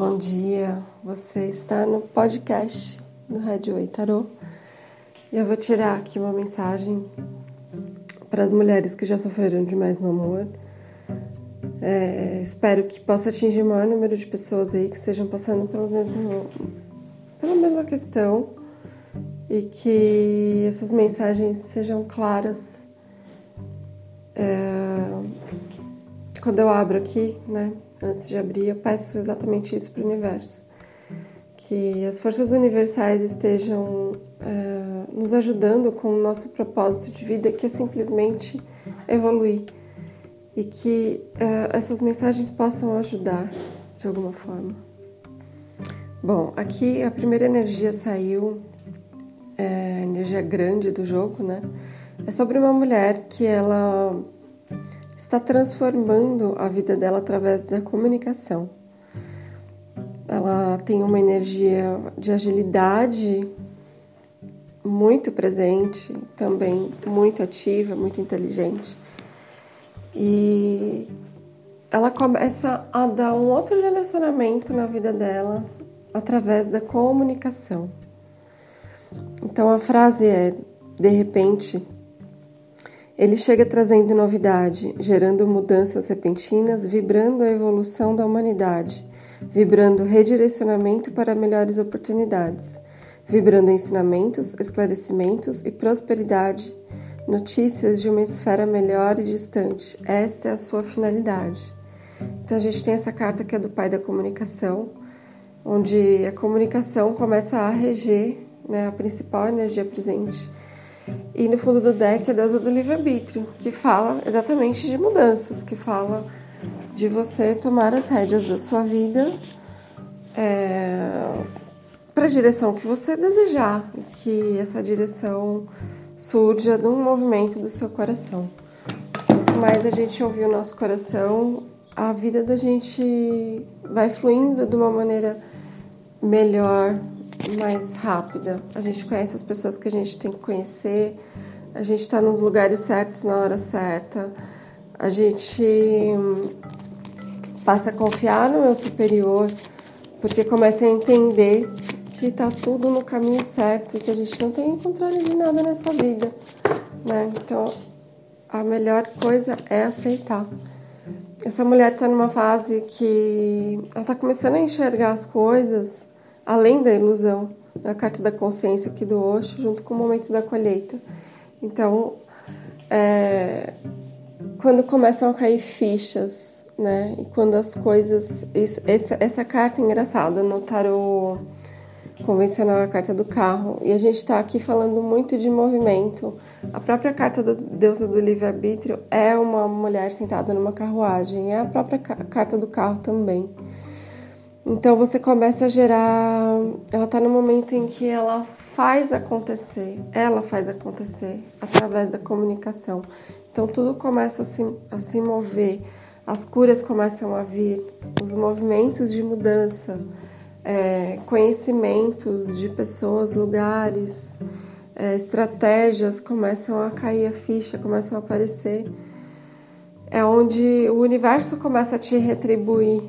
Bom dia, você está no podcast do Rádio Oi Tarô e eu vou tirar aqui uma mensagem para as mulheres que já sofreram demais no amor. É, espero que possa atingir o maior número de pessoas aí que estejam passando pelo mesmo, pela mesma questão e que essas mensagens sejam claras. É, quando eu abro aqui, né, antes de abrir, eu peço exatamente isso para o universo. Que as forças universais estejam é, nos ajudando com o nosso propósito de vida, que é simplesmente evoluir. E que é, essas mensagens possam ajudar de alguma forma. Bom, aqui a primeira energia saiu, é, energia grande do jogo, né? É sobre uma mulher que ela está transformando a vida dela através da comunicação. Ela tem uma energia de agilidade muito presente, também muito ativa, muito inteligente. E ela começa a dar um outro direcionamento na vida dela através da comunicação. Então a frase é: de repente, ele chega trazendo novidade, gerando mudanças repentinas, vibrando a evolução da humanidade, vibrando redirecionamento para melhores oportunidades, vibrando ensinamentos, esclarecimentos e prosperidade, notícias de uma esfera melhor e distante. Esta é a sua finalidade. Então a gente tem essa carta que é do pai da comunicação, onde a comunicação começa a reger né, a principal energia presente e no fundo do deck é a deusa do livre-arbítrio, que fala exatamente de mudanças, que fala de você tomar as rédeas da sua vida é, para a direção que você desejar, e que essa direção surja de um movimento do seu coração. Quanto mais a gente ouvir o nosso coração, a vida da gente vai fluindo de uma maneira melhor, mais rápida. A gente conhece as pessoas que a gente tem que conhecer, a gente está nos lugares certos na hora certa, a gente hum, passa a confiar no meu superior, porque começa a entender que está tudo no caminho certo e que a gente não tem controle de nada nessa vida, né? Então, a melhor coisa é aceitar. Essa mulher está numa fase que ela está começando a enxergar as coisas além da ilusão, da carta da consciência aqui do Osho, junto com o momento da colheita. Então, é, quando começam a cair fichas, né? E quando as coisas. Isso, essa, essa carta é engraçada no tarô convencional, a carta do carro. E a gente está aqui falando muito de movimento. A própria carta do deusa do livre-arbítrio é uma mulher sentada numa carruagem, é a própria carta do carro também. Então você começa a gerar. Ela está no momento em que ela faz acontecer, ela faz acontecer através da comunicação. Então tudo começa a se, a se mover, as curas começam a vir, os movimentos de mudança, é, conhecimentos de pessoas, lugares, é, estratégias começam a cair a ficha, começam a aparecer. É onde o universo começa a te retribuir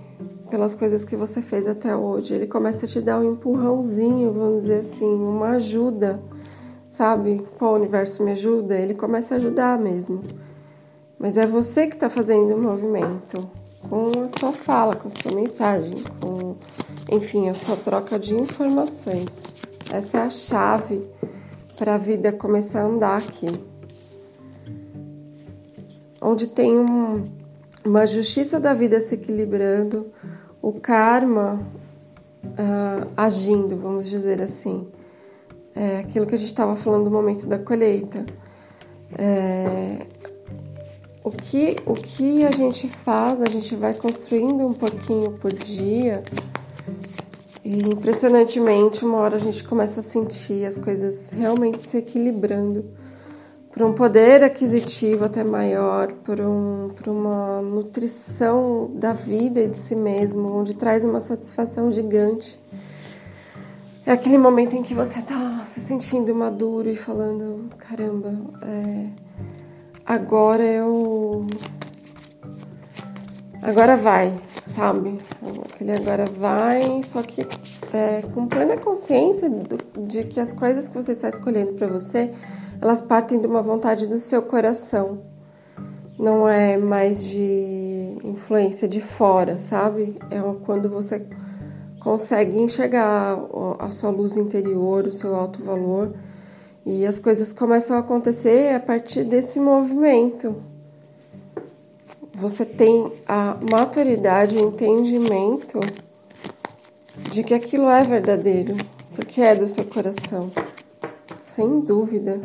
pelas coisas que você fez até hoje. Ele começa a te dar um empurrãozinho, vamos dizer assim, uma ajuda, sabe? Pô, o universo me ajuda. Ele começa a ajudar mesmo. Mas é você que está fazendo o movimento com a sua fala, com a sua mensagem, com, enfim, a sua troca de informações. Essa é a chave para a vida começar a andar aqui. Onde tem um, uma justiça da vida se equilibrando, o karma uh, agindo, vamos dizer assim. É aquilo que a gente estava falando no momento da colheita. É, o, que, o que a gente faz, a gente vai construindo um pouquinho por dia. E impressionantemente, uma hora a gente começa a sentir as coisas realmente se equilibrando por um poder aquisitivo até maior, por, um, por uma nutrição da vida e de si mesmo, onde traz uma satisfação gigante. É aquele momento em que você está se sentindo maduro e falando: caramba, é, agora eu. Agora vai, sabe? Aquele agora vai, só que é, com plena consciência do, de que as coisas que você está escolhendo para você, elas partem de uma vontade do seu coração. Não é mais de influência de fora, sabe? É quando você consegue enxergar a sua luz interior, o seu alto valor, e as coisas começam a acontecer a partir desse movimento você tem a maturidade, o entendimento de que aquilo é verdadeiro, porque é do seu coração, sem dúvida.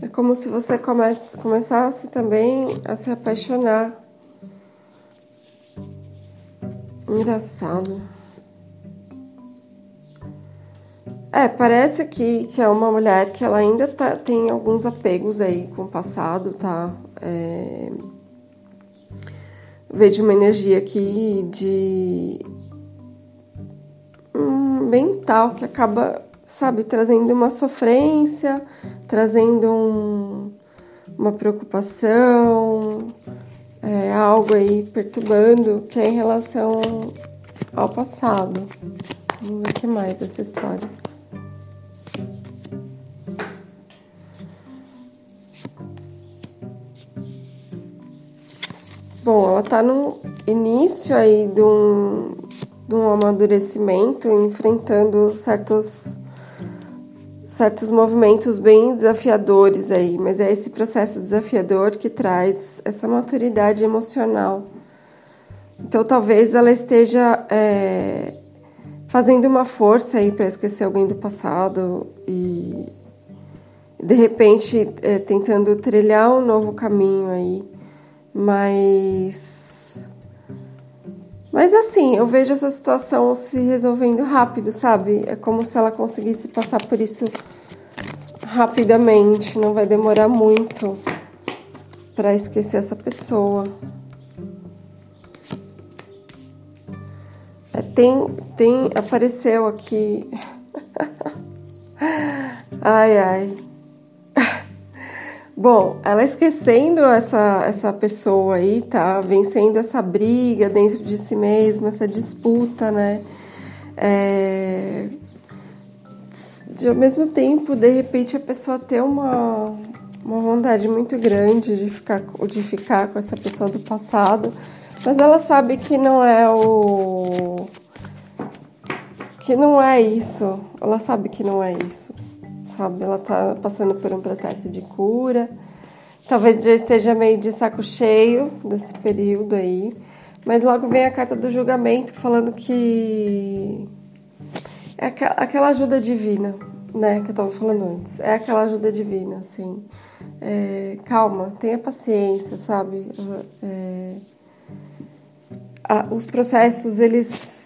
É como se você comece, começasse também a se apaixonar. Engraçado. É, parece aqui que é uma mulher que ela ainda tá, tem alguns apegos aí com o passado, tá? É... Vejo uma energia aqui de um mental que acaba, sabe, trazendo uma sofrência, trazendo um, uma preocupação, é, algo aí perturbando que é em relação ao passado. Vamos ver o que mais dessa história. Bom, ela está no início aí de um, de um amadurecimento, enfrentando certos, certos movimentos bem desafiadores aí, mas é esse processo desafiador que traz essa maturidade emocional. Então, talvez ela esteja é, fazendo uma força aí para esquecer alguém do passado e, de repente, é, tentando trilhar um novo caminho aí mas. Mas assim, eu vejo essa situação se resolvendo rápido, sabe? É como se ela conseguisse passar por isso rapidamente, não vai demorar muito para esquecer essa pessoa. É, tem, tem, apareceu aqui. ai, ai. Bom, ela esquecendo essa, essa pessoa aí, tá? Vencendo essa briga dentro de si mesma, essa disputa, né? É... De, ao mesmo tempo, de repente, a pessoa ter uma, uma vontade muito grande de ficar, de ficar com essa pessoa do passado, mas ela sabe que não é o. que não é isso. Ela sabe que não é isso sabe? Ela tá passando por um processo de cura. Talvez já esteja meio de saco cheio desse período aí. Mas logo vem a carta do julgamento falando que é aquela ajuda divina, né? Que eu tava falando antes. É aquela ajuda divina, assim. É, calma, tenha paciência, sabe? É, a, os processos, eles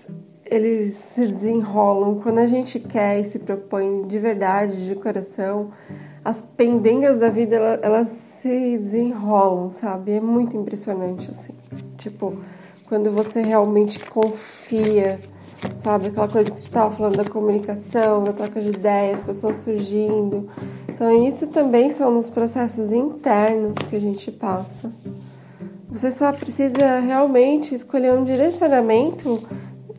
eles se desenrolam quando a gente quer e se propõe de verdade, de coração. As pendengas da vida elas, elas se desenrolam, sabe? É muito impressionante assim. Tipo, quando você realmente confia, sabe? Aquela coisa que gente estava falando da comunicação, da troca de ideias, pessoas surgindo. Então, isso também são nos processos internos que a gente passa. Você só precisa realmente escolher um direcionamento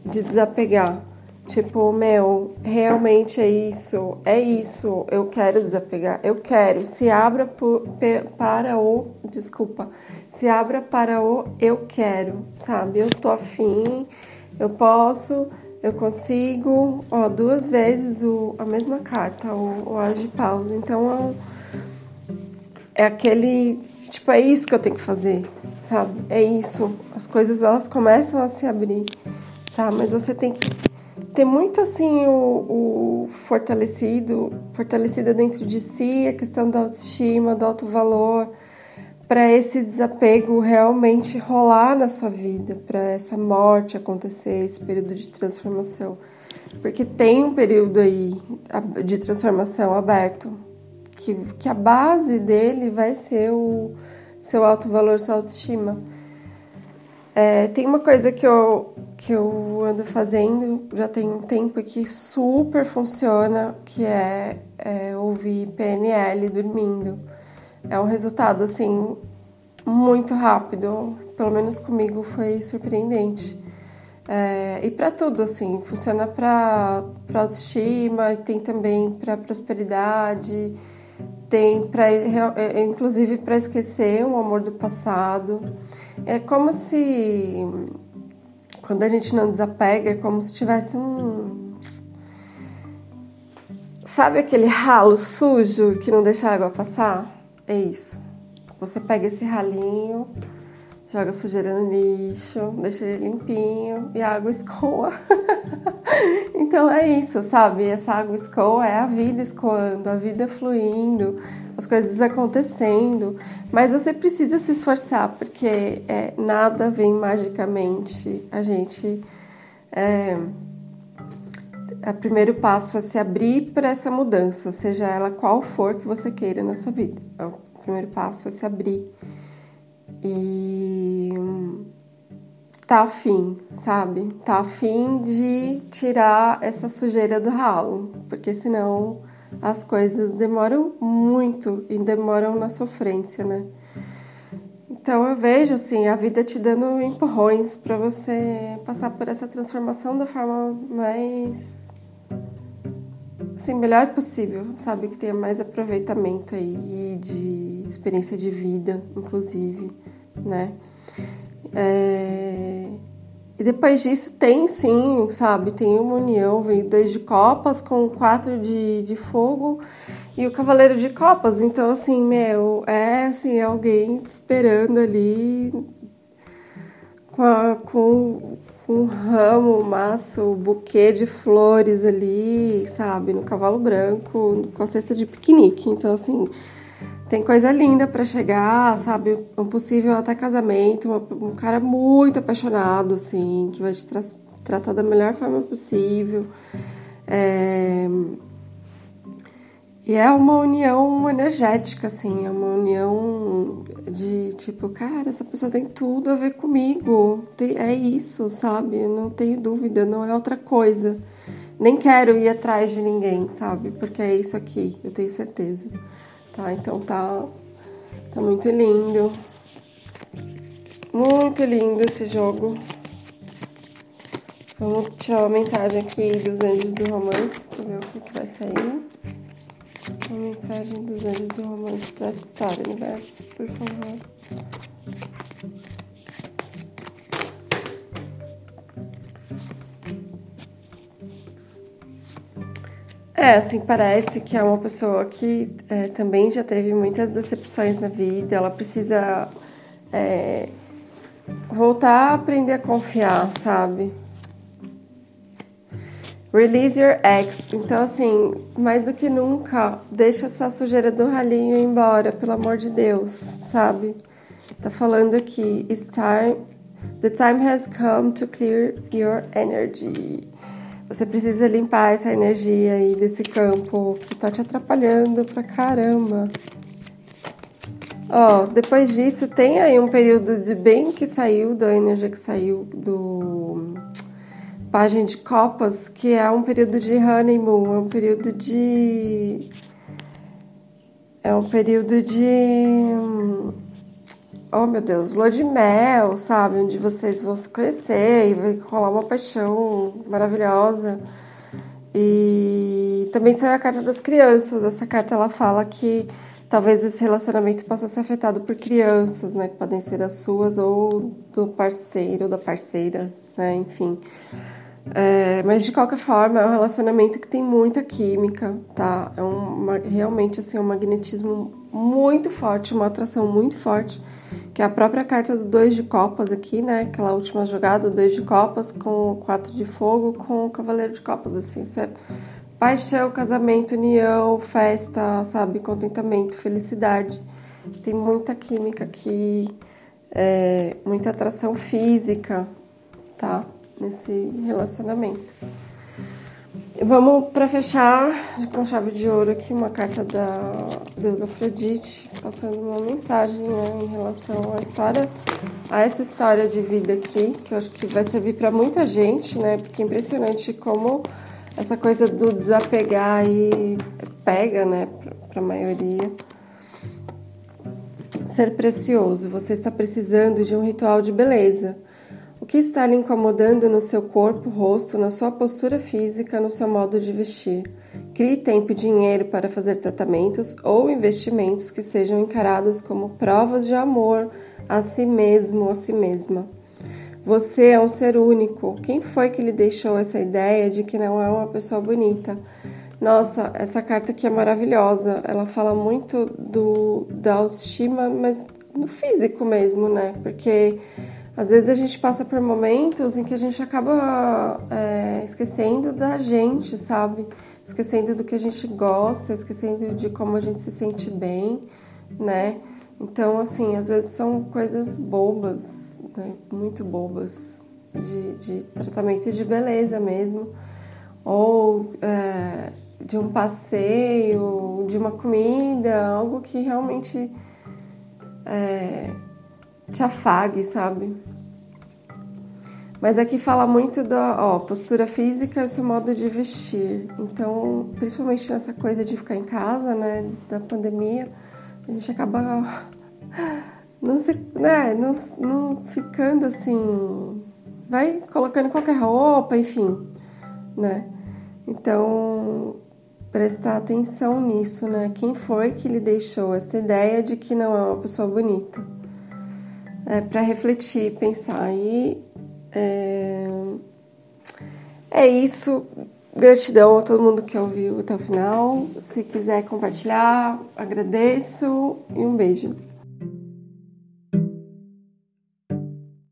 de desapegar. Tipo, meu, realmente é isso, é isso, eu quero desapegar, eu quero. Se abra por, para o, desculpa, se abra para o eu quero, sabe? Eu tô afim, eu posso, eu consigo, ó, duas vezes o, a mesma carta, o, o as de pausa. Então, é, é aquele, tipo, é isso que eu tenho que fazer, sabe? É isso. As coisas, elas começam a se abrir tá? Mas você tem que ter muito assim o, o fortalecido, fortalecida dentro de si a questão da autoestima, do alto valor, para esse desapego realmente rolar na sua vida, para essa morte acontecer, esse período de transformação. Porque tem um período aí de transformação aberto, que, que a base dele vai ser o seu alto valor, sua autoestima. É, tem uma coisa que eu, que eu ando fazendo já tem um tempo que super funciona, que é, é ouvir PNL dormindo. É um resultado assim muito rápido. Pelo menos comigo foi surpreendente. É, e para tudo, assim, funciona para autoestima, tem também para prosperidade, tem para é, inclusive para esquecer o amor do passado. É como se quando a gente não desapega, é como se tivesse um sabe aquele ralo sujo que não deixa a água passar? É isso. Você pega esse ralinho, joga sujeira no lixo, deixa ele limpinho e a água escoa. então é isso, sabe? Essa água escoa é a vida escoando, a vida fluindo, as coisas acontecendo. Mas você precisa se esforçar, porque é, nada vem magicamente. A gente. É, o primeiro passo é se abrir para essa mudança, seja ela qual for que você queira na sua vida. O primeiro passo é se abrir e tá afim, sabe? Tá afim de tirar essa sujeira do ralo, porque senão as coisas demoram muito e demoram na sofrência, né? Então eu vejo assim a vida te dando empurrões para você passar por essa transformação da forma mais assim, melhor possível, sabe? Que tenha mais aproveitamento aí de experiência de vida, inclusive, né? É... E depois disso tem sim, sabe? Tem uma união, veio dois de copas com quatro de, de fogo e o cavaleiro de copas. Então, assim, meu, é assim, alguém esperando ali com, a, com um ramo, um maço, um buquê de flores ali, sabe, no cavalo branco, com a cesta de piquenique. Então, assim, tem coisa linda para chegar, sabe, um possível até casamento, um cara muito apaixonado, assim, que vai te tra tratar da melhor forma possível. É... E é uma união energética, assim, é uma união de tipo, cara, essa pessoa tem tudo a ver comigo, tem, é isso, sabe? Eu não tenho dúvida, não é outra coisa. Nem quero ir atrás de ninguém, sabe? Porque é isso aqui, eu tenho certeza. Tá, então tá, tá muito lindo. Muito lindo esse jogo. Vamos tirar uma mensagem aqui dos anjos do romance pra ver o que, que vai sair. A mensagem dos anjos do romance para essa história, universo, por favor. É, assim, parece que é uma pessoa que é, também já teve muitas decepções na vida, ela precisa é, voltar a aprender a confiar, sabe? Release your ex. Então, assim, mais do que nunca, deixa essa sujeira do ralinho embora, pelo amor de Deus, sabe? Tá falando aqui, it's time, the time has come to clear your energy. Você precisa limpar essa energia aí desse campo que tá te atrapalhando pra caramba. Ó, depois disso, tem aí um período de bem que saiu, da energia que saiu do página de copas, que é um período de honeymoon, é um período de. É um período de. Oh meu Deus, lua de mel, sabe? Onde vocês vão se conhecer e vai rolar uma paixão maravilhosa. E também saiu a carta das crianças. Essa carta ela fala que talvez esse relacionamento possa ser afetado por crianças, né? Que podem ser as suas ou do parceiro ou da parceira, né? Enfim. É, mas de qualquer forma, é um relacionamento que tem muita química, tá? É uma, realmente assim, um magnetismo muito forte, uma atração muito forte, que é a própria carta do dois de copas aqui, né? Aquela última jogada, dois de copas com o quatro de fogo com o cavaleiro de copas, assim, é paixão, casamento, união, festa, sabe? Contentamento, felicidade. Tem muita química aqui, é, muita atração física, tá? Nesse relacionamento. Vamos para fechar com chave de ouro aqui uma carta da deusa Afrodite, passando uma mensagem né, em relação à história, a essa história de vida aqui, que eu acho que vai servir para muita gente, né? Porque é impressionante como essa coisa do desapegar aí pega, né, para a maioria. ser precioso, você está precisando de um ritual de beleza. O que está lhe incomodando no seu corpo, rosto, na sua postura física, no seu modo de vestir? Crie tempo e dinheiro para fazer tratamentos ou investimentos que sejam encarados como provas de amor a si mesmo, a si mesma. Você é um ser único. Quem foi que lhe deixou essa ideia de que não é uma pessoa bonita? Nossa, essa carta aqui é maravilhosa. Ela fala muito do, da autoestima, mas no físico mesmo, né? Porque às vezes a gente passa por momentos em que a gente acaba é, esquecendo da gente, sabe? Esquecendo do que a gente gosta, esquecendo de como a gente se sente bem, né? Então, assim, às vezes são coisas bobas, né? muito bobas, de, de tratamento de beleza mesmo, ou é, de um passeio, de uma comida, algo que realmente. É, te afague, sabe? Mas aqui fala muito da ó, postura física e seu modo de vestir. Então, principalmente nessa coisa de ficar em casa, né, da pandemia, a gente acaba não se, né, não, não ficando assim, vai colocando qualquer roupa, enfim, né? Então, prestar atenção nisso, né? Quem foi que lhe deixou essa ideia de que não é uma pessoa bonita? É, para refletir, pensar. E é, é isso. Gratidão a todo mundo que ouviu até o final. Se quiser compartilhar, agradeço e um beijo.